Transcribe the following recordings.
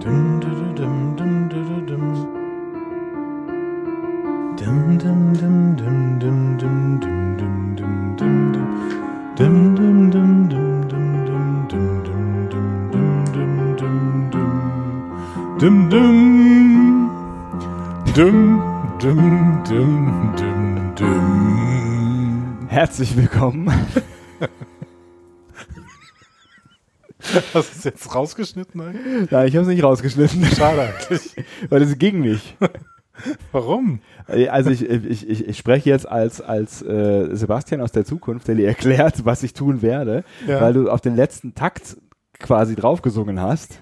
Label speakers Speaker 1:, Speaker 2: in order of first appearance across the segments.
Speaker 1: Dum, dum, dum, dum, dum, dum. Dum, dum, dum, dum, dum, dum, dum, dum, dum, dum, dum. Dum, dum, dum, dum, dum, dum, dum, dum, dum, dum, dum, dum, dum. Dum, dum. Dum, dum, dum, dum, dum.
Speaker 2: Herzlich willkommen.
Speaker 1: Hast du es jetzt rausgeschnitten eigentlich?
Speaker 2: Nein, ich habe es nicht rausgeschnitten,
Speaker 1: Schade eigentlich.
Speaker 2: weil es ging nicht.
Speaker 1: Warum?
Speaker 2: Also ich, ich, ich, ich spreche jetzt als, als äh, Sebastian aus der Zukunft, der dir erklärt, was ich tun werde,
Speaker 1: Ja.
Speaker 2: weil du auf den letzten Takt quasi draufgesungen hast,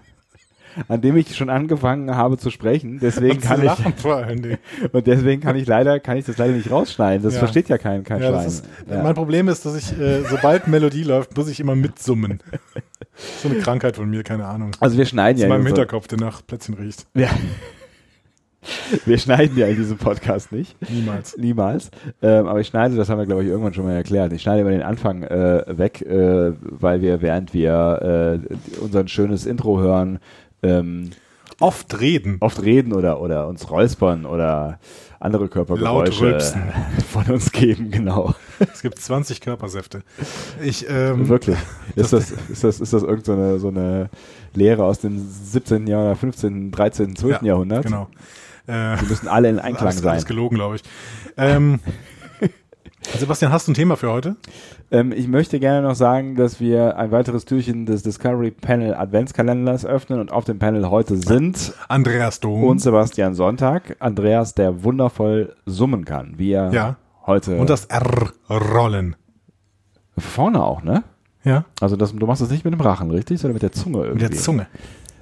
Speaker 2: an dem ich schon angefangen habe zu sprechen. Deswegen kann ich
Speaker 1: vor allen Dingen.
Speaker 2: und deswegen kann ich leider kann ich das leider nicht rausschneiden. Das
Speaker 1: Ja.
Speaker 2: versteht ja kein kein
Speaker 1: Ja, ist,
Speaker 2: ja.
Speaker 1: Mein Problem ist, dass ich, äh, sobald Melodie läuft, muss ich immer mitsummen. So eine Krankheit von mir, keine Ahnung.
Speaker 2: Also wir schneiden
Speaker 1: Das
Speaker 2: ja
Speaker 1: ist in meinem Hinterkopf, der nach Plätzchen riecht.
Speaker 2: Ja. Wir schneiden ja in diesem Podcast nicht.
Speaker 1: Niemals.
Speaker 2: Niemals. Ähm, aber ich schneide, das haben wir, glaube ich, irgendwann schon mal erklärt. Ich schneide immer den Anfang äh, weg, äh, weil wir, während wir äh, unser schönes Intro hören, ähm,
Speaker 1: Oft reden.
Speaker 2: oft reden oder, oder uns räuspern oder andere Körpergeräusche von uns geben, genau.
Speaker 1: Es gibt 20 Körpersäfte. Ich, ähm,
Speaker 2: Wirklich. Ist das, ist das, ist das irgendeine so eine, so eine Lehre aus dem 17. Jahrhundert, 15., 13., 12.
Speaker 1: ja,
Speaker 2: Jahrhundert?
Speaker 1: Genau. Äh,
Speaker 2: Die müssen alle in Einklang
Speaker 1: alles,
Speaker 2: sein.
Speaker 1: alles gelogen, glaube ich. Ähm, Sebastian, hast du ein Thema für heute?
Speaker 2: Ähm, ich möchte gerne noch sagen, dass wir ein weiteres Türchen des Discovery Panel Adventskalenders öffnen und auf dem Panel heute sind
Speaker 1: Andreas Dom.
Speaker 2: und Sebastian Sonntag, Andreas, der wundervoll summen kann, wie er
Speaker 1: Ja.
Speaker 2: heute
Speaker 1: Und das R-Rollen.
Speaker 2: vorne auch, ne?
Speaker 1: Ja,
Speaker 2: Also das, du machst das nicht mit dem Rachen, richtig? Sondern mit der Zunge irgendwie.
Speaker 1: mit der Zunge.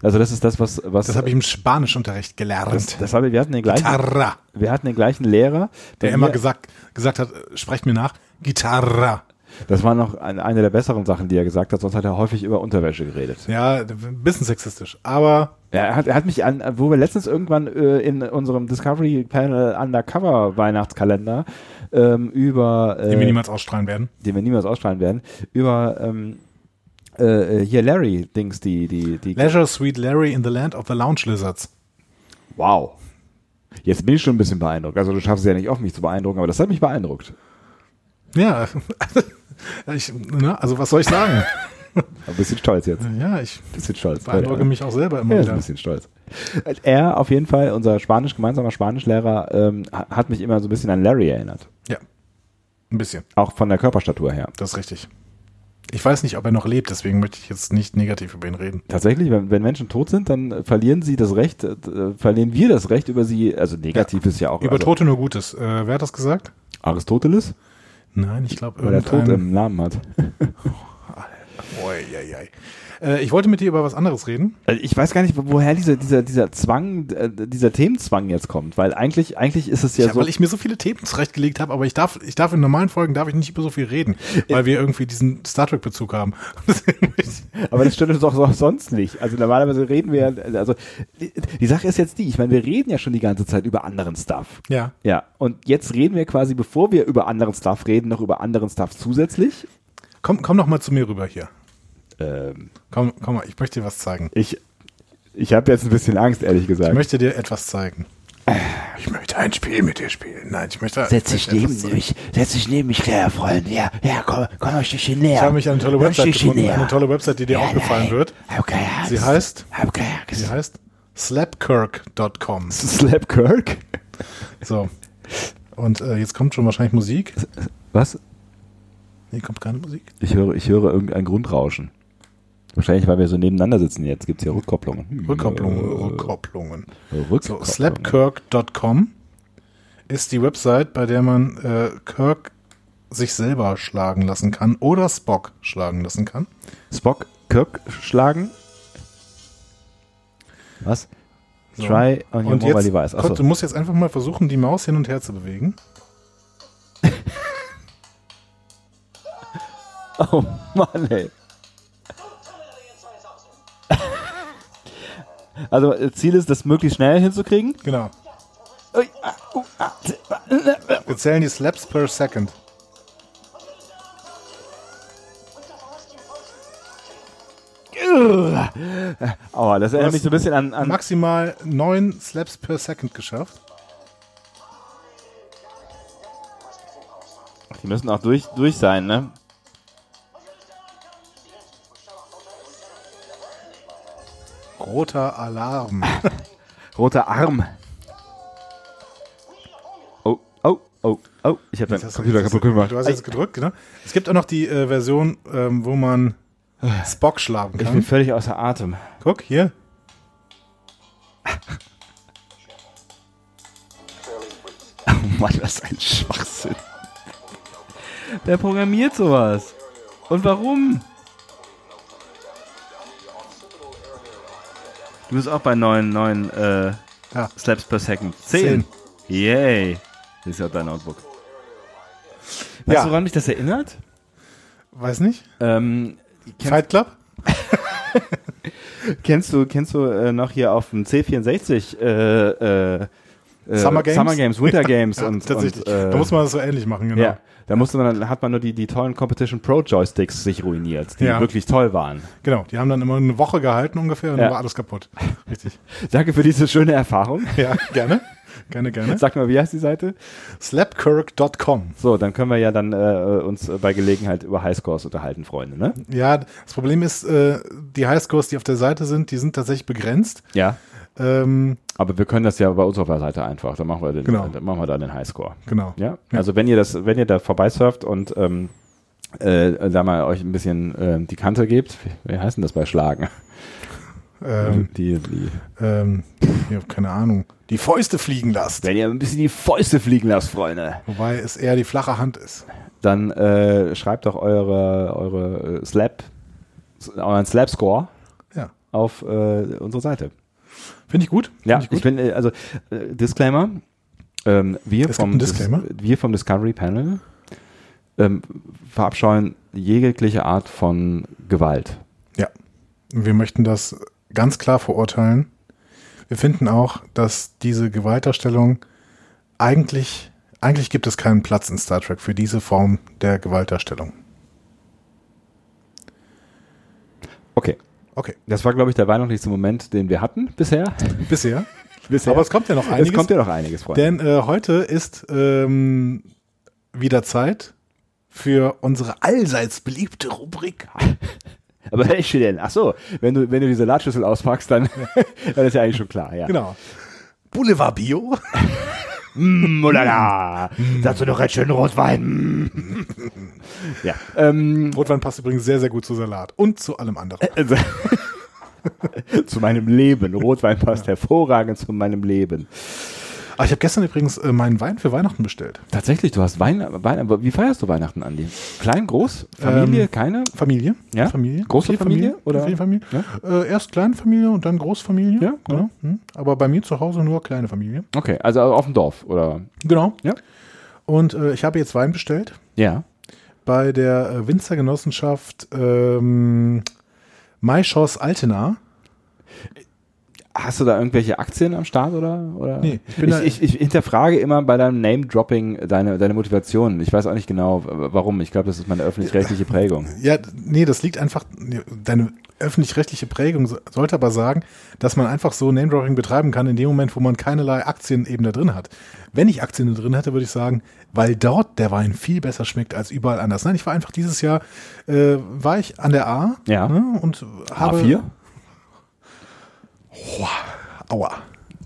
Speaker 2: Also das ist das, was, was
Speaker 1: Das habe ich im Spanischunterricht gelernt.
Speaker 2: das, das habe ich, wir hatten den gleichen,
Speaker 1: Gitarra.
Speaker 2: wir hatten den gleichen Lehrer,
Speaker 1: Der
Speaker 2: bei
Speaker 1: immer gesagt, gesagt hat, äh, sprecht mir nach, Gitarra.
Speaker 2: das war noch ein, eine der besseren Sachen, die er gesagt hat, sonst hat er häufig über Unterwäsche geredet.
Speaker 1: Ja, ein bisschen sexistisch. Aber
Speaker 2: Ja, er hat, er hat mich an, wo wir letztens irgendwann äh, in unserem Discovery Panel Undercover Weihnachtskalender ähm, über, äh,
Speaker 1: den wir niemals ausstrahlen werden.
Speaker 2: den wir niemals ausstrahlen werden, über ähm, äh, hier Larry Dings, die, die, die,
Speaker 1: Leisure Sweet Larry in the Land of the Lounge Lizards.
Speaker 2: wow. Jetzt bin ich schon ein bisschen beeindruckt. Also du schaffst es ja nicht oft, mich zu beeindrucken, aber das hat mich beeindruckt.
Speaker 1: Ja, ich, ne, also was soll ich sagen?
Speaker 2: Ein bisschen stolz jetzt.
Speaker 1: ja, ich
Speaker 2: bisschen stolz.
Speaker 1: beeindrucke
Speaker 2: ja.
Speaker 1: mich auch selber immer
Speaker 2: Ja, ist ein
Speaker 1: wieder.
Speaker 2: bisschen stolz. Er auf jeden Fall, unser Spanisch, gemeinsamer Spanischlehrer, ähm, ha- hat mich immer so ein bisschen an Larry erinnert.
Speaker 1: Ja, ein bisschen.
Speaker 2: Auch von der Körperstatur her.
Speaker 1: Das ist richtig. Ich weiß nicht, ob er noch lebt, deswegen möchte ich jetzt nicht negativ über ihn reden.
Speaker 2: Tatsächlich, wenn, wenn Menschen tot sind, dann äh, verlieren sie das Recht, äh, verlieren wir das Recht über sie, also negativ ist ja auch
Speaker 1: Über
Speaker 2: also
Speaker 1: Tote nur Gutes. Äh, wer hat das gesagt?
Speaker 2: Aristoteles,
Speaker 1: Nein, ich glaube
Speaker 2: weil er Tod
Speaker 1: irgendein...
Speaker 2: im Namen hat.
Speaker 1: Äh, ich wollte mit dir über was anderes reden.
Speaker 2: Also ich weiß gar nicht, wo- woher dieser, dieser, dieser Zwang, äh, dieser Themenzwang jetzt kommt, weil eigentlich, eigentlich ist es ja,
Speaker 1: Ja,
Speaker 2: so.
Speaker 1: weil ich mir so viele Themen zurechtgelegt habe, aber ich darf, ich darf in normalen Folgen darf ich nicht über so viel reden, weil wir irgendwie diesen Star Trek Bezug haben.
Speaker 2: Aber das stört uns doch so- sonst nicht. Also normalerweise reden wir, ja- also die, die Sache ist jetzt die, ich meine, wir reden ja schon die ganze Zeit über anderen Stuff.
Speaker 1: ja,
Speaker 2: Ja, und jetzt reden wir quasi, bevor wir über anderen Stuff reden, noch über anderen Stuff zusätzlich.
Speaker 1: Komm, komm noch mal zu mir rüber hier.
Speaker 2: Ähm,
Speaker 1: Komm, komm mal, ich möchte dir was zeigen.
Speaker 2: ich ich habe jetzt ein bisschen Angst, ehrlich gesagt.
Speaker 1: Ich möchte dir etwas zeigen. Ich möchte ein Spiel mit dir spielen. Nein, ich möchte.
Speaker 3: Setz
Speaker 1: ich
Speaker 3: dich neben mich, setz dich neben mich, kleiner Freund. Ja, ja, komm, komm ein Stückchen näher.
Speaker 1: Ich habe mich eine tolle
Speaker 3: Komm
Speaker 1: Website gefunden,
Speaker 3: näher.
Speaker 1: eine tolle Website, die dir
Speaker 3: Ja,
Speaker 1: auch gefallen
Speaker 3: nein.
Speaker 1: wird.
Speaker 3: Hab keine Angst.
Speaker 1: Sie heißt,
Speaker 3: Hab keine
Speaker 1: sie
Speaker 3: Angst.
Speaker 1: heißt slapkirk.com.
Speaker 2: Slap Kirk?
Speaker 1: So. Und äh, jetzt kommt schon wahrscheinlich Musik.
Speaker 2: Was?
Speaker 1: Nee, kommt keine Musik.
Speaker 2: Ich höre, ich höre irgendein Grundrauschen. Wahrscheinlich, weil wir so nebeneinander sitzen jetzt, gibt's hier Rückkopplungen. Hm,
Speaker 1: Rückkopplungen,
Speaker 2: äh,
Speaker 1: Rückkopplungen. So,
Speaker 2: Rückkopplungen.
Speaker 1: slapkirk.com ist die Website, bei der man äh, Kirk sich selber schlagen lassen kann oder Spock schlagen lassen kann.
Speaker 2: Spock Kirk schlagen. Was?
Speaker 1: So.
Speaker 2: Try on your
Speaker 1: Und
Speaker 2: mobile
Speaker 1: jetzt,
Speaker 2: device. Achso.
Speaker 1: du musst jetzt einfach mal versuchen, die Maus hin und her zu bewegen.
Speaker 2: Oh Mann, ey. Also Ziel ist, das möglichst schnell hinzukriegen.
Speaker 1: Genau.
Speaker 2: Ah, uh, ah,
Speaker 1: Wir zählen die Slaps per Second.
Speaker 2: Aua, das erinnert mich so ein bisschen an, an
Speaker 1: Maximal 9 Slaps per Second geschafft.
Speaker 2: Die müssen auch durch, durch sein, ne?
Speaker 1: Roter Alarm.
Speaker 2: Roter Arm. Oh, oh, oh, oh. Ich habe
Speaker 1: hast
Speaker 2: Computer
Speaker 1: du-
Speaker 2: kaputt gemacht.
Speaker 1: Du hast jetzt gedrückt, genau. Es gibt auch noch die äh, Version, ähm, wo man Spock schlagen
Speaker 2: Ich bin
Speaker 1: kann.
Speaker 2: völlig außer Atem.
Speaker 1: Guck, hier.
Speaker 2: Oh Mann, was ein Schwachsinn. Wer programmiert sowas? Und warum? Du bist auch bei 9, 9 äh,
Speaker 1: Ja.
Speaker 2: Slaps per Second. 10. Yay. Das ist ja dein Notebook. Weißt
Speaker 1: Ja.
Speaker 2: du, woran mich das erinnert?
Speaker 1: Weiß nicht.
Speaker 2: Ähm, kennst,
Speaker 1: Fight Club?
Speaker 2: kennst du, kennst du äh, noch hier auf dem C64 äh, äh, äh,
Speaker 1: Summer Games?
Speaker 2: Summer Games, Winter Games
Speaker 1: Ja,
Speaker 2: und,
Speaker 1: tatsächlich.
Speaker 2: und äh,
Speaker 1: da muss man das so ähnlich machen, genau.
Speaker 2: Ja, da musste man dann, hat man nur die, die tollen Competition Pro Joysticks sich ruiniert, die
Speaker 1: Ja.
Speaker 2: wirklich toll waren.
Speaker 1: Genau, die haben dann immer eine Woche gehalten ungefähr und dann war alles kaputt. Richtig.
Speaker 2: Danke für diese schöne Erfahrung.
Speaker 1: Ja, gerne. Gerne, gerne.
Speaker 2: Sag mal, wie heißt die Seite?
Speaker 1: Slapkirk.com.
Speaker 2: So, dann können wir ja dann äh, uns bei Gelegenheit über Highscores unterhalten, Freunde, ne?
Speaker 1: Ja, das Problem ist, äh, die Highscores, die auf der Seite sind, die sind tatsächlich begrenzt.
Speaker 2: Ja.
Speaker 1: Ähm,
Speaker 2: Aber wir können das ja bei uns auf der Seite einfach. Dann machen wir den,
Speaker 1: Genau.
Speaker 2: dann machen wir da den Highscore.
Speaker 1: genau.
Speaker 2: Ja? Also wenn ihr das, wenn ihr da vorbeisurft und ähm, äh, da mal euch ein bisschen äh, die Kante gebt, wie, wie heißt denn das bei Schlagen?
Speaker 1: Ähm,
Speaker 2: die, die,
Speaker 1: ähm, ich habe keine Ahnung. Die Fäuste fliegen lasst.
Speaker 2: wenn ihr ein bisschen die Fäuste fliegen lasst, Freunde.
Speaker 1: Wobei es eher die flache Hand ist.
Speaker 2: dann äh, schreibt doch eure, eure äh, Slap, euren Slap-Score
Speaker 1: Ja.
Speaker 2: auf äh, unsere Seite.
Speaker 1: Finde ich gut.
Speaker 2: Ja,
Speaker 1: Find ich
Speaker 2: ich
Speaker 1: gut.
Speaker 2: bin, äh, also äh, Disclaimer, ähm, wir,
Speaker 1: Es
Speaker 2: vom,
Speaker 1: Disclaimer?
Speaker 2: Dis- wir vom Discovery Panel ähm, verabscheuen jegliche Art von Gewalt.
Speaker 1: ja. Wir möchten das ganz klar verurteilen. Wir finden auch, dass diese Gewaltdarstellung eigentlich, eigentlich gibt es keinen Platz in Star Trek für diese Form der Gewaltdarstellung.
Speaker 2: Okay,
Speaker 1: Okay.
Speaker 2: das war, glaube ich, der weihnachtlichste Moment, den wir hatten bisher.
Speaker 1: Bisher.
Speaker 2: bisher.
Speaker 1: Aber es kommt ja noch einiges.
Speaker 2: es kommt ja noch einiges, Freunde.
Speaker 1: Denn äh, heute ist ähm, wieder Zeit für unsere allseits beliebte Rubrik.
Speaker 2: Aber welche denn? Ach so, wenn du, wenn du diese Ladschüssel auspackst, dann, dann ist ja eigentlich schon klar, ja.
Speaker 1: Genau. Boulevard Bio.
Speaker 2: Mm, ulala. Dazu noch einen schönen Rotwein. Mm. ja. Ähm,
Speaker 1: Rotwein passt übrigens sehr, sehr gut zu Salat und zu allem anderen.
Speaker 2: also, zu meinem Leben. Rotwein passt hervorragend zu meinem Leben.
Speaker 1: Ah, ich habe gestern übrigens äh, meinen Wein für Weihnachten bestellt.
Speaker 2: Tatsächlich, du hast Wein, Wein aber wie feierst du Weihnachten, Andi? Klein, groß? Familie,
Speaker 1: Ähm,
Speaker 2: keine?
Speaker 1: Familie.
Speaker 2: Ja?
Speaker 1: Familie.
Speaker 2: Große
Speaker 1: Viel
Speaker 2: Familie, oder?
Speaker 1: Viel Familie.
Speaker 2: Ja?
Speaker 1: Äh, erst Kleinfamilie und dann Großfamilie.
Speaker 2: Ja,
Speaker 1: Genau. Hm. Aber bei mir zu Hause nur kleine Familie.
Speaker 2: Okay, also auf dem Dorf, oder?
Speaker 1: Genau.
Speaker 2: Ja.
Speaker 1: Und äh, ich habe jetzt Wein bestellt
Speaker 2: Ja.
Speaker 1: bei der äh, Winzergenossenschaft ähm, Maischoss Altena.
Speaker 2: Hast du da irgendwelche Aktien am Start oder? oder?
Speaker 1: Nee, ich bin
Speaker 2: ich,
Speaker 1: da-
Speaker 2: ich, ich hinterfrage immer bei deinem Name-Dropping deine, deine Motivation. Ich weiß auch nicht genau, warum. Ich glaube, das ist meine öffentlich-rechtliche Prägung.
Speaker 1: Ja, nee, das liegt einfach, deine öffentlich-rechtliche Prägung so- sollte aber sagen, dass man einfach so Name-Dropping betreiben kann in dem Moment, wo man keinerlei Aktien eben da drin hat. Wenn ich Aktien da drin hätte, würde ich sagen, weil dort der Wein viel besser schmeckt als überall anders. Nein, ich war einfach dieses Jahr, äh, war ich an der A
Speaker 2: Ja.
Speaker 1: ne, und habe...
Speaker 2: A4?
Speaker 1: Aua.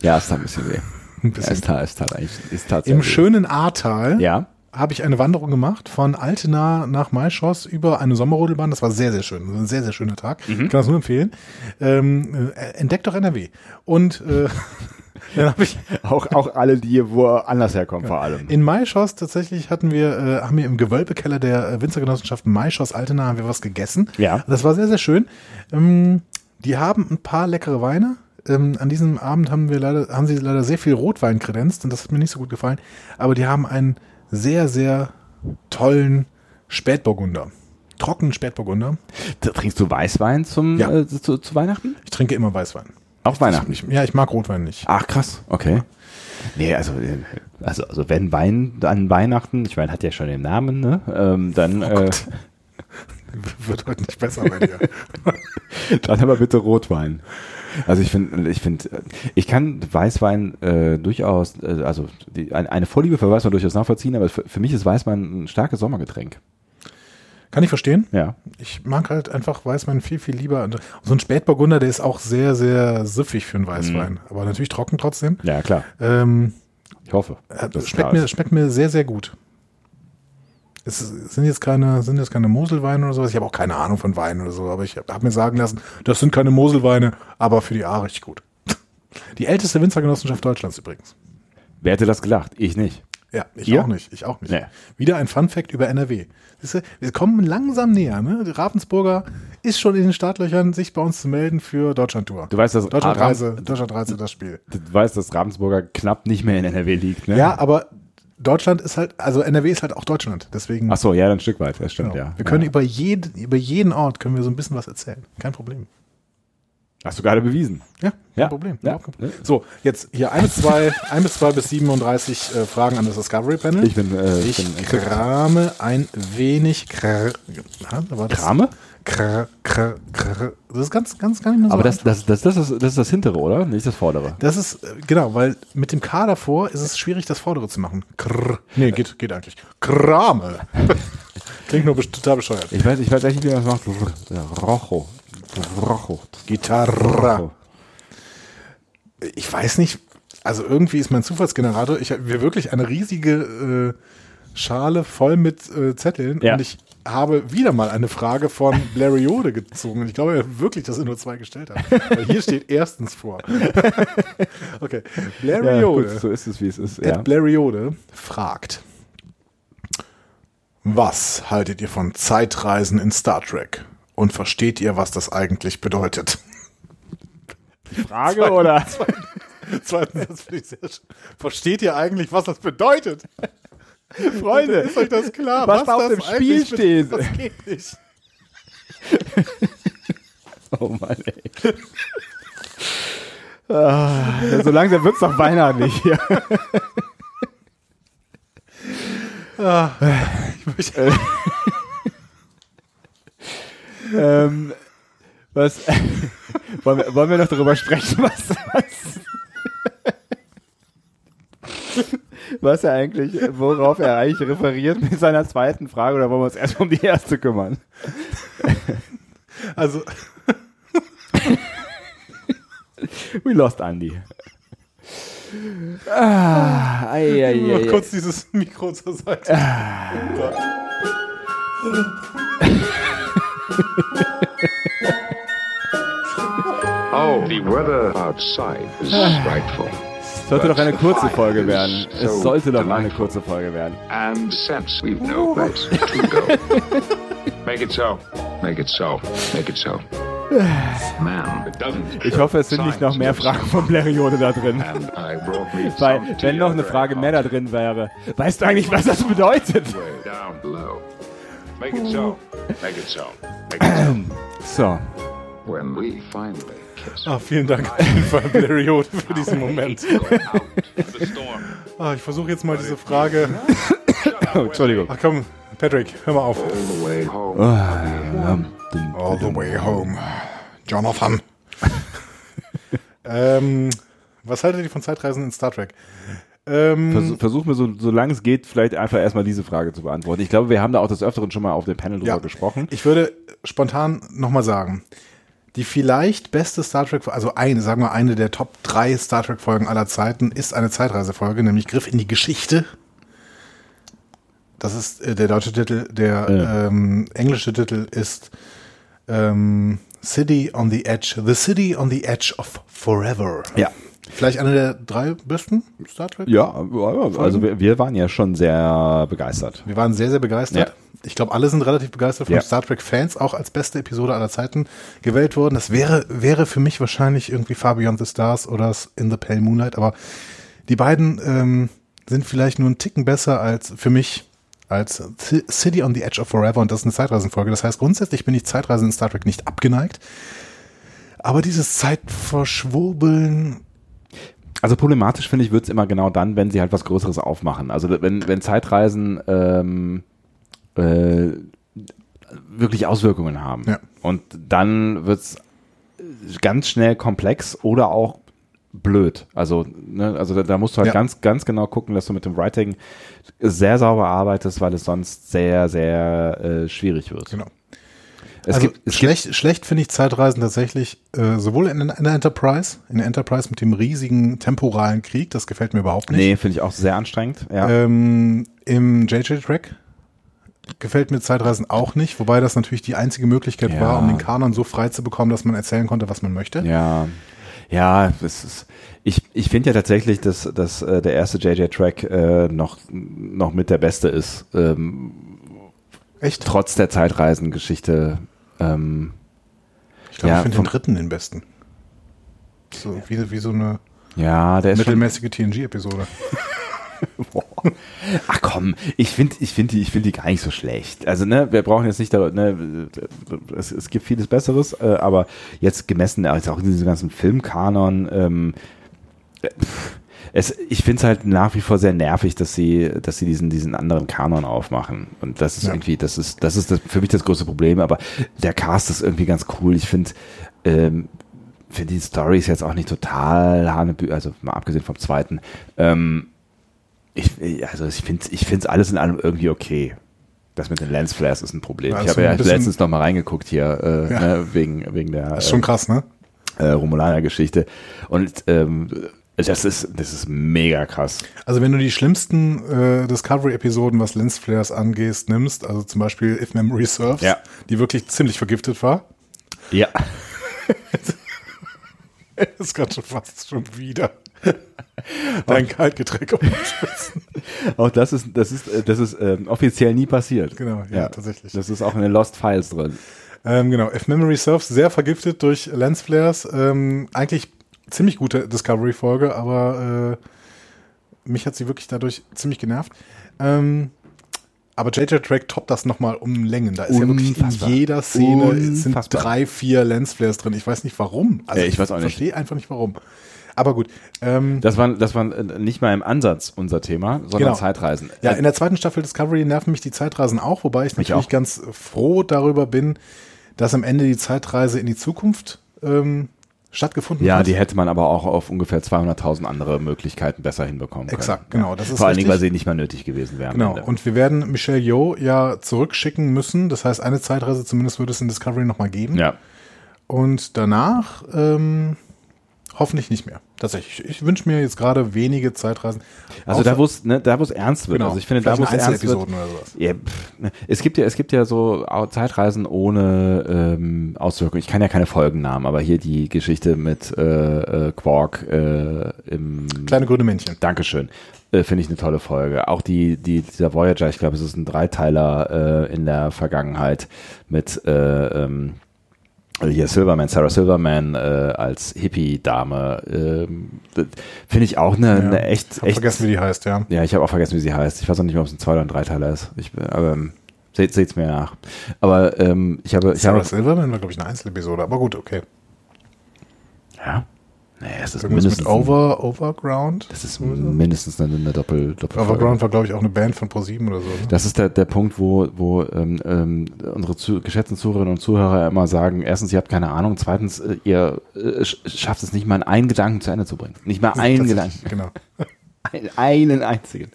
Speaker 2: Ja, es tat ein bisschen weh.
Speaker 1: Ein
Speaker 2: Ja,
Speaker 1: bisschen.
Speaker 2: es tat, es tat eigentlich, es tat
Speaker 1: Im
Speaker 2: weh.
Speaker 1: schönen Ahrtal
Speaker 2: Ja.
Speaker 1: habe ich eine Wanderung gemacht von Altena nach Maischoss über eine Sommerrodelbahn. Das war sehr, sehr schön. Ein sehr, sehr schöner Tag. Ich kann das nur empfehlen. Ähm, äh, entdeckt doch NRW. Und äh, dann habe ich
Speaker 2: Auch, auch alle, die woanders herkommen, vor allem.
Speaker 1: in Maischoss tatsächlich hatten wir, äh, haben wir im Gewölbekeller der äh, Winzergenossenschaft Maischoss Altena haben wir was gegessen.
Speaker 2: Ja.
Speaker 1: Das war sehr, sehr schön. Ähm, die haben ein paar leckere Weine. Ähm, an diesem Abend haben wir leider, haben sie leider sehr viel Rotwein kredenzt und das hat mir nicht so gut gefallen. Aber die haben einen sehr, sehr tollen Spätburgunder. Trockenen Spätburgunder.
Speaker 2: Da Trinkst du Weißwein zum,
Speaker 1: Ja.
Speaker 2: äh, zu, zu Weihnachten?
Speaker 1: Ich trinke immer Weißwein.
Speaker 2: Auch Weihnachten.
Speaker 1: Ich, ja, ich mag Rotwein nicht.
Speaker 2: Ach, krass. Okay. Nee, also, äh, also, also wenn Wein an Weihnachten, ich meine, hat ja schon den Namen, ne? Ähm, dann, äh,
Speaker 1: Wird heute nicht besser bei dir.
Speaker 2: Dann aber bitte Rotwein. Also ich finde, ich finde, ich kann Weißwein äh, durchaus, äh, also die, eine, eine Vorliebe für Weißwein durchaus nachvollziehen, aber für, für mich ist Weißwein ein starkes Sommergetränk.
Speaker 1: Kann ich verstehen.
Speaker 2: Ja.
Speaker 1: Ich mag halt einfach Weißwein viel, viel lieber. Und So ein Spätburgunder, der ist auch sehr, sehr süffig für einen Weißwein. Aber natürlich trocken trotzdem.
Speaker 2: Ja, klar.
Speaker 1: Ähm,
Speaker 2: Ich hoffe.
Speaker 1: äh, schmeckt, mir, schmeckt mir sehr, sehr gut. Es sind jetzt keine, sind jetzt keine Moselweine oder sowas. Ich habe auch keine Ahnung von Wein oder so, aber ich habe hab mir sagen lassen, das sind keine Moselweine, aber für die A richtig gut. Die älteste Winzergenossenschaft Deutschlands übrigens.
Speaker 2: Wer hätte das gedacht? Ich nicht.
Speaker 1: Ja, ich
Speaker 2: Ihr?
Speaker 1: auch nicht. Ich auch nicht.
Speaker 2: Nee.
Speaker 1: Wieder ein Fun-Fact über NRW. Du, wir kommen langsam näher. Ne? Die Ravensburger ist schon in den Startlöchern, sich bei uns zu melden für Deutschlandtour.
Speaker 2: Du weißt, dass
Speaker 1: Deutschlandreise, Deutschlandreise, das Spiel.
Speaker 2: Du weißt, dass Ravensburger knapp nicht mehr in NRW liegt, ne?
Speaker 1: Ja, aber Deutschland ist halt, also NRW ist halt auch Deutschland. Deswegen,
Speaker 2: Ach so, ja, ein Stück weit, das stimmt,
Speaker 1: genau.
Speaker 2: ja.
Speaker 1: wir können
Speaker 2: ja.
Speaker 1: über, jeden, über jeden Ort können wir so ein bisschen was erzählen. Kein Problem.
Speaker 2: Hast du gerade bewiesen.
Speaker 1: Ja, kein
Speaker 2: Ja,
Speaker 1: Problem.
Speaker 2: ja.
Speaker 1: So, jetzt hier ein bis zwei, ein bis zwei bis 37 äh, Fragen an das Discovery Panel.
Speaker 2: Ich bin, äh, ich
Speaker 1: Ich
Speaker 2: bin
Speaker 1: krame ein wenig. Kr ja, da war das-
Speaker 2: Krame?
Speaker 1: Kr, kr, kr. Das ist ganz, ganz gar nicht mehr so.
Speaker 2: Aber das, das, das, das, ist, das ist das hintere, oder? Nicht das vordere.
Speaker 1: das ist, äh, genau, weil mit dem K davor ist es schwierig, das vordere zu machen. Krr. Nee, geht, geht eigentlich. Krame. Klingt nur total bescheuert.
Speaker 2: Ich weiß, ich weiß echt nicht, wie man das macht. Rojo. Rojo.
Speaker 1: Gitarra. Ich weiß nicht, also irgendwie ist mein Zufallsgenerator, ich habe wir wirklich eine riesige äh, Schale voll mit äh, Zetteln
Speaker 2: Ja.
Speaker 1: und ich habe wieder mal eine Frage von Blariode gezogen. Ich glaube wirklich, dass er nur zwei gestellt hat. Weil hier steht erstens vor. okay.
Speaker 2: Ja,
Speaker 1: Blariode.
Speaker 2: gut, so ist es, wie es ist. Ja.
Speaker 1: Blariode fragt: Was haltet ihr von Zeitreisen in Star Trek? Und versteht ihr, was das eigentlich bedeutet?
Speaker 2: Frage oder?
Speaker 1: Zweiten Satz finde ich sehr schön. Versteht ihr eigentlich, was das bedeutet?
Speaker 2: Freunde,
Speaker 1: Ist euch das klar?
Speaker 2: was da auf dem Spiel steht.
Speaker 1: Das geht nicht.
Speaker 2: Oh Mann, ey. Ah, so langsam wird's doch weihnachtlich hier. ähm, was, wollen, wir, wollen wir noch darüber sprechen, was, was, was er eigentlich, worauf er eigentlich referiert mit seiner zweiten Frage oder wollen wir uns erstmal um die erste kümmern?
Speaker 1: Also,
Speaker 2: We lost Andy. Ah, ei, ei, ei, ei.
Speaker 1: kurz dieses Mikro zur Seite. Oh Gott.
Speaker 4: Oh, the weather outside is frightful.
Speaker 2: Sollte doch eine kurze Folge werden. Es sollte doch eine kurze Folge werden.
Speaker 4: And since we've no place to go, make it so. Make it so. Make it so.
Speaker 2: Ich hoffe, es sind nicht noch mehr Fragen von Bleriode da drin. Weil, wenn noch eine Frage mehr da drin wäre. Weißt du eigentlich, was das bedeutet?
Speaker 4: So.
Speaker 1: Ah, vielen Dank auf jeden Fall, für diesen Moment. Ah, ich versuche jetzt mal diese Frage.
Speaker 2: Oh, Entschuldigung.
Speaker 1: Ach komm, Patrick, hör mal auf.
Speaker 4: All the way home.
Speaker 1: All the way home. Jonathan. ähm, was haltet ihr von Zeitreisen in Star Trek? Ähm,
Speaker 2: Versuch, versuch mir, so, solange es geht, vielleicht einfach erstmal diese Frage zu beantworten. Ich glaube, wir haben da auch des Öfteren schon mal auf dem Panel drüber
Speaker 1: ja,
Speaker 2: gesprochen.
Speaker 1: Ich würde spontan nochmal sagen, die vielleicht beste Star Trek, also eine, sagen wir eine der Top drei Star Trek Folgen aller Zeiten ist eine Zeitreisefolge, nämlich Griff in die Geschichte. Das ist äh, der deutsche Titel. Der
Speaker 2: Ja.
Speaker 1: ähm, englische Titel ist ähm, City on the Edge, The City on the Edge of Forever.
Speaker 2: Ja.
Speaker 1: Vielleicht eine der drei besten Star Trek?
Speaker 2: Ja, also wir, wir waren ja schon sehr begeistert.
Speaker 1: Wir waren sehr, sehr begeistert.
Speaker 2: Ja.
Speaker 1: Ich glaube, alle sind relativ begeistert von
Speaker 2: Ja.
Speaker 1: Star Trek Fans, auch als beste Episode aller Zeiten gewählt worden. Das wäre, wäre für mich wahrscheinlich irgendwie Far Beyond the Stars oder In the Pale Moonlight, aber die beiden ähm, sind vielleicht nur einen Ticken besser als für mich als City on the Edge of Forever und das ist eine Zeitreisenfolge. Das heißt, grundsätzlich bin ich Zeitreisen in Star Trek nicht abgeneigt. Aber dieses Zeitverschwurbeln,
Speaker 2: Also problematisch finde ich, wird es immer genau dann, wenn sie halt was Größeres aufmachen. Also wenn, wenn Zeitreisen ähm, äh, wirklich Auswirkungen haben.
Speaker 1: Ja.
Speaker 2: Und dann wird's ganz schnell komplex oder auch blöd. Also, ne, also da, da musst du halt
Speaker 1: Ja.
Speaker 2: ganz, ganz genau gucken, dass du mit dem Writing sehr sauber arbeitest, weil es sonst sehr, sehr äh, schwierig wird.
Speaker 1: Genau.
Speaker 2: Es
Speaker 1: also
Speaker 2: gibt, es
Speaker 1: schlecht, schlecht finde ich Zeitreisen tatsächlich äh, sowohl in, in der Enterprise, in der Enterprise mit dem riesigen temporalen Krieg, das gefällt mir überhaupt nicht.
Speaker 2: nee, finde ich auch sehr anstrengend. Ja.
Speaker 1: Ähm, Im JJ-Track gefällt mir Zeitreisen auch nicht, wobei das natürlich die einzige Möglichkeit
Speaker 2: Ja.
Speaker 1: war, um den Kanon so frei zu bekommen, dass man erzählen konnte, was man möchte.
Speaker 2: Ja, ja, es ist, ich, ich finde ja tatsächlich, dass, dass äh, der erste JJ-Track äh, noch, noch mit der beste ist, ähm,
Speaker 1: Echt?
Speaker 2: trotz der Zeitreisengeschichte. Ähm,
Speaker 1: Ich glaube,
Speaker 2: Ja,
Speaker 1: ich finde den dritten den besten. So, wie, wie so eine
Speaker 2: ja,
Speaker 1: mittelmäßige TNG-Episode.
Speaker 2: Ach komm, ich finde ich find die, ich find die gar nicht so schlecht. Also, ne, wir brauchen jetzt nicht, da, ne, es, es gibt vieles Besseres, äh, aber jetzt gemessen, also auch in diesem ganzen Filmkanon, ähm, äh, pff, es, ich finde es halt nach wie vor sehr nervig, dass sie, dass sie diesen, diesen anderen Kanon aufmachen. Und das ist
Speaker 1: Ja.
Speaker 2: irgendwie, das ist, das ist das, für mich das größte Problem, aber der Cast ist irgendwie ganz cool. Ich finde, ähm, finde die Story ist jetzt auch nicht total Hanebü, also mal abgesehen vom zweiten. Ähm, ich, also ich finde ich es alles in allem irgendwie okay. Das mit den Lensflares ist ein Problem.
Speaker 1: Ja,
Speaker 2: ich habe ja letztens noch mal reingeguckt hier, äh,
Speaker 1: Ja.
Speaker 2: ne, wegen, wegen der
Speaker 1: Das ist schon krass, ne?
Speaker 2: äh, Romulaner-Geschichte. Und ähm, das ist, das ist mega krass.
Speaker 1: Also wenn du die schlimmsten äh, Discovery-Episoden, was Lensflares angehst, nimmst, also zum Beispiel If Memory Serves,
Speaker 2: Ja.
Speaker 1: die wirklich ziemlich vergiftet war,
Speaker 2: Ja.
Speaker 1: ist gerade schon fast schon wieder dein Kaltgetränk Spitzen.
Speaker 2: Auch das ist, das ist, äh, das ist ähm, offiziell nie passiert.
Speaker 1: Genau, ja, tatsächlich.
Speaker 2: Das ist auch in den Lost Files drin.
Speaker 1: Ähm, genau, If Memory Serves, sehr vergiftet durch Lensflares. Ähm, eigentlich ziemlich gute Discovery-Folge, aber äh, mich hat sie wirklich dadurch ziemlich genervt. Ähm, aber JJ Track toppt das nochmal um Längen. Da ist ja wirklich
Speaker 2: Unfassbar.
Speaker 1: in jeder Szene sind
Speaker 2: Unfassbar.
Speaker 1: drei, vier Lensflares drin. Ich weiß nicht warum. Also
Speaker 2: Ja, ich weiß auch nicht.
Speaker 1: verstehe einfach nicht warum. Aber gut. Ähm,
Speaker 2: Das war, das war äh, nicht mal im Ansatz unser Thema, sondern
Speaker 1: Genau.
Speaker 2: Zeitreisen.
Speaker 1: Ja,
Speaker 2: Äh,
Speaker 1: in der zweiten Staffel Discovery nerven mich die Zeitreisen auch, wobei ich
Speaker 2: Mich
Speaker 1: natürlich
Speaker 2: auch.
Speaker 1: ganz froh darüber bin, dass am Ende die Zeitreise in die Zukunft ähm, stattgefunden
Speaker 2: ja,
Speaker 1: hat.
Speaker 2: die hätte man aber auch auf ungefähr 200.000 andere Möglichkeiten besser hinbekommen können.
Speaker 1: Exakt, genau, das ist
Speaker 2: Vor allen Dingen, weil sie nicht mal nötig gewesen wären.
Speaker 1: Genau, und wir werden Michelle Yeoh ja zurückschicken müssen. Das heißt, eine Zeitreise zumindest wird es in Discovery nochmal geben.
Speaker 2: ja.
Speaker 1: Und danach ähm, hoffentlich nicht mehr. Tatsächlich. Ich wünsche mir jetzt gerade wenige Zeitreisen.
Speaker 2: Also da, wo es, ne, da, ernst wird.
Speaker 1: Genau,
Speaker 2: Also ich finde, da, wo es
Speaker 1: vielleicht
Speaker 2: ernst wird. Ja, pff, ne. es gibt ja, es gibt ja so Zeitreisen ohne ähm, Auswirkungen. Ich kann ja keine Folgennamen, aber hier die Geschichte mit äh, äh, Quark äh, im
Speaker 1: Kleine grüne Männchen.
Speaker 2: Dankeschön. Äh, Finde ich eine tolle Folge. Auch die, die, dieser Voyager, ich glaube, es ist ein Dreiteiler äh, in der Vergangenheit mit äh, ähm, hier Silverman, Sarah Silverman äh, als Hippie-Dame. Das Finde ich auch eine, eine echt,
Speaker 1: Hab
Speaker 2: echt.
Speaker 1: vergessen, wie die heißt, ja.
Speaker 2: Ja, ich habe auch vergessen, wie sie heißt. Ich weiß auch nicht mehr, ob es ein Zwei- oder ein Dreiteiler ist. Ich, aber ähm, seht, seht's mir nach. Aber ähm, ich habe, ich
Speaker 1: Sarah
Speaker 2: habe,
Speaker 1: Silverman war, glaube ich, eine Einzelepisode, aber gut, okay.
Speaker 2: ja, nee, es ist
Speaker 1: Irgendwas
Speaker 2: mindestens,
Speaker 1: mit Over, Overground?
Speaker 2: das ist mindestens eine, eine Doppel, Doppelfolge.
Speaker 1: Overground war, glaube ich, auch eine Band von ProSieben oder so. Ne?
Speaker 2: Das ist der, der Punkt, wo, wo ähm, ähm, unsere zu, geschätzten Zuhörerinnen und Zuhörer immer sagen, erstens, ihr habt keine Ahnung, zweitens, äh, ihr äh, sch- schafft es nicht mal, einen Gedanken zu Ende zu bringen. Nicht mal einen Gedanken.
Speaker 1: Genau.
Speaker 2: Ein, einen einzigen.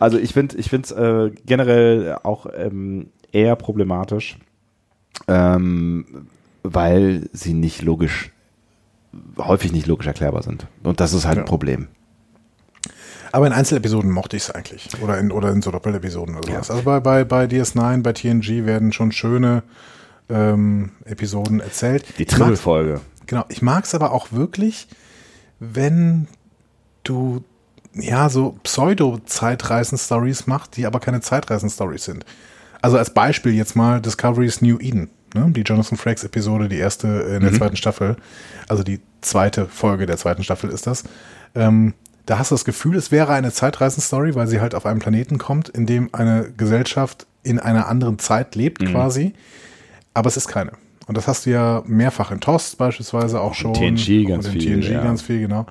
Speaker 2: Also ich finde ich finde es äh, generell auch ähm, eher problematisch, ähm, weil sie nicht logisch, häufig nicht logisch erklärbar sind. Und das ist halt
Speaker 1: Ja.
Speaker 2: ein Problem.
Speaker 1: Aber in Einzelepisoden mochte ich es eigentlich. Oder in, oder in so Doppelepisoden oder sowas. Also bei, bei, bei DS9, bei TNG werden schon schöne ähm, Episoden erzählt.
Speaker 2: Die Trippelfolge.
Speaker 1: Genau, ich mag es aber auch wirklich, wenn du ja so Pseudo-Zeitreisen-Stories machst, die aber keine Zeitreisen-Stories sind. Also als Beispiel jetzt mal Discovery's New Eden, ne? die Jonathan Frakes-Episode, die erste in der zweiten Staffel, also die zweite Folge der zweiten Staffel ist das. Ähm, da hast du das Gefühl, es wäre eine Zeitreisen-Story, weil sie halt auf einen Planeten kommt, in dem eine Gesellschaft in einer anderen Zeit lebt quasi, aber es ist keine. Und das hast du ja mehrfach in TOS beispielsweise auch schon.
Speaker 2: TNG ganz viel,
Speaker 1: TNG
Speaker 2: ja.
Speaker 1: ganz viel, genau.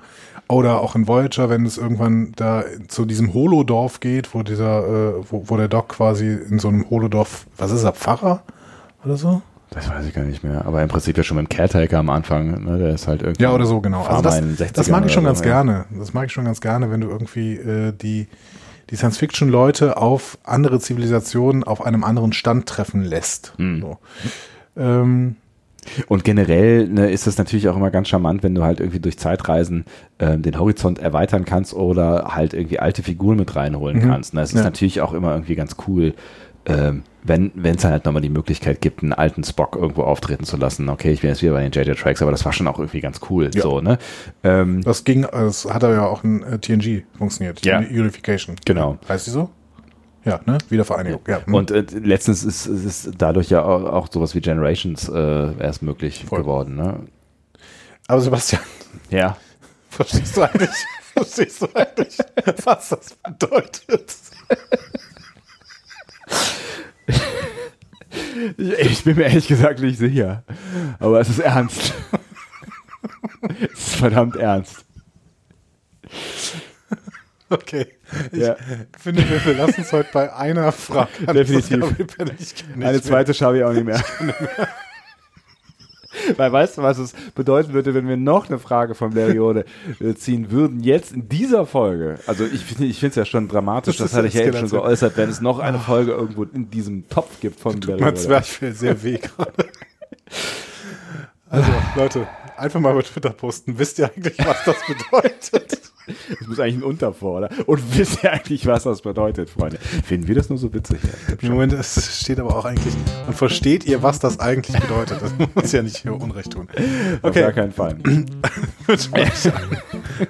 Speaker 1: Oder auch in Voyager, wenn es irgendwann da zu diesem Holodorf geht, wo dieser, äh, wo, wo der Doc quasi in so einem Holodorf, was ist er, Pfarrer oder so?
Speaker 2: Das weiß ich gar nicht mehr. Aber im Prinzip ja schon mit dem Caretaker am Anfang. Ne? Der ist halt irgendwie.
Speaker 1: Ja, oder so, genau. Also das,
Speaker 2: in den 60ern
Speaker 1: das mag ich schon ganz
Speaker 2: so,
Speaker 1: gerne. Das mag ich schon ganz gerne, wenn du irgendwie äh, die, die Science-Fiction-Leute auf andere Zivilisationen auf einem anderen Stand treffen lässt.
Speaker 2: Hm.
Speaker 1: So. Ähm,
Speaker 2: Und generell ne, ist es natürlich auch immer ganz charmant, wenn du halt irgendwie durch Zeitreisen ähm, den Horizont erweitern kannst oder halt irgendwie alte Figuren mit reinholen kannst. Ne? Ist
Speaker 1: Ja.
Speaker 2: natürlich auch immer irgendwie ganz cool, ähm, wenn es halt nochmal die Möglichkeit gibt, einen alten Spock irgendwo auftreten zu lassen. Okay, ich bin jetzt wieder bei den JJ-Tracks, aber das war schon auch irgendwie ganz cool.
Speaker 1: Ja.
Speaker 2: So, ne? Ähm,
Speaker 1: das ging, das hat er ja auch in äh, TNG funktioniert.
Speaker 2: Ja.
Speaker 1: Unification.
Speaker 2: Genau.
Speaker 1: Heißt die so? Ja, ne? Wiedervereinigung. Ja. hm.
Speaker 2: Und äh, letztens ist, ist dadurch ja auch, auch sowas wie Generations äh, erst möglich
Speaker 1: Voll.
Speaker 2: geworden. Ne?
Speaker 1: Aber Sebastian,
Speaker 2: Ja.
Speaker 1: verstehst du eigentlich, verstehst du eigentlich, was das bedeutet?
Speaker 2: Ich, bin mir ehrlich gesagt nicht sicher. Aber es ist ernst. es ist verdammt ernst.
Speaker 1: Okay. Ich
Speaker 2: Ja.
Speaker 1: finde, wir, wir lassen es heute bei einer Frage.
Speaker 2: Definitiv. Eine zweite schaffe ich auch nicht mehr. Weil weißt du, was es bedeuten würde, wenn wir noch eine Frage von Periode äh, ziehen würden, jetzt in dieser Folge. Also ich finde ich finde es ja schon dramatisch,
Speaker 1: Das
Speaker 2: das, hatte ich ja eben schon geäußert, wenn es noch eine Folge irgendwo in diesem Topf gibt von
Speaker 1: Mein
Speaker 2: Periode.
Speaker 1: Zwerchfell sehr weh gerade. Also, Leute, einfach mal bei Twitter posten. Wisst ihr eigentlich, was das bedeutet?
Speaker 2: Das muss eigentlich ein Untervor, oder? Und wisst ihr eigentlich, was das bedeutet, Freunde? Finden wir das nur so witzig?
Speaker 1: Im Moment, es steht aber auch eigentlich. Und versteht ihr, was das eigentlich bedeutet? Das muss ja nicht hier Unrecht tun.
Speaker 2: Auf gar
Speaker 1: Okay,
Speaker 2: keinen Fall.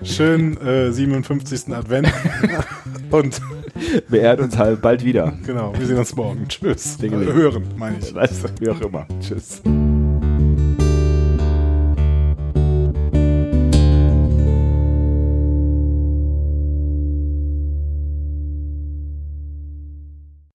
Speaker 1: schönen äh, 57. Advent. Und
Speaker 2: Beehrt uns halt bald wieder.
Speaker 1: genau, wir sehen uns morgen. Tschüss.
Speaker 2: Dingeling.
Speaker 1: Hören, meine ich.
Speaker 2: Weißt du, wie auch immer. Tschüss.